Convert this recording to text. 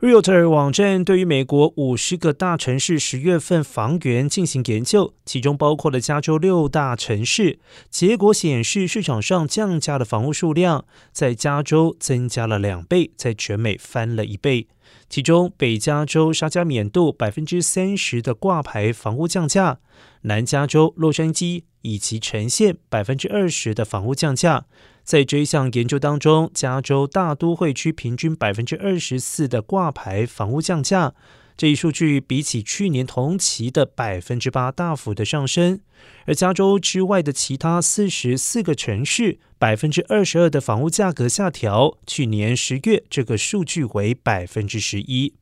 Realtor 网站对于美国五十个大城市十月份房源进行研究，其中包括了加州六大城市。结果显示，市场上降价的房屋数量在加州增加了两倍，在全美翻了一倍。其中，北加州沙加缅度百分之三十的挂牌房屋降价，南加州洛杉矶以及呈现百分之二十的房屋降价。在这一项研究当中，加州大都会区平均百分之二十四的挂牌房屋降价，这一数据比起去年同期的百分之八大幅的上升。而加州之外的其他四十四个城市，百分之二十二的房屋价格下调，去年十月这个数据为百分之十一。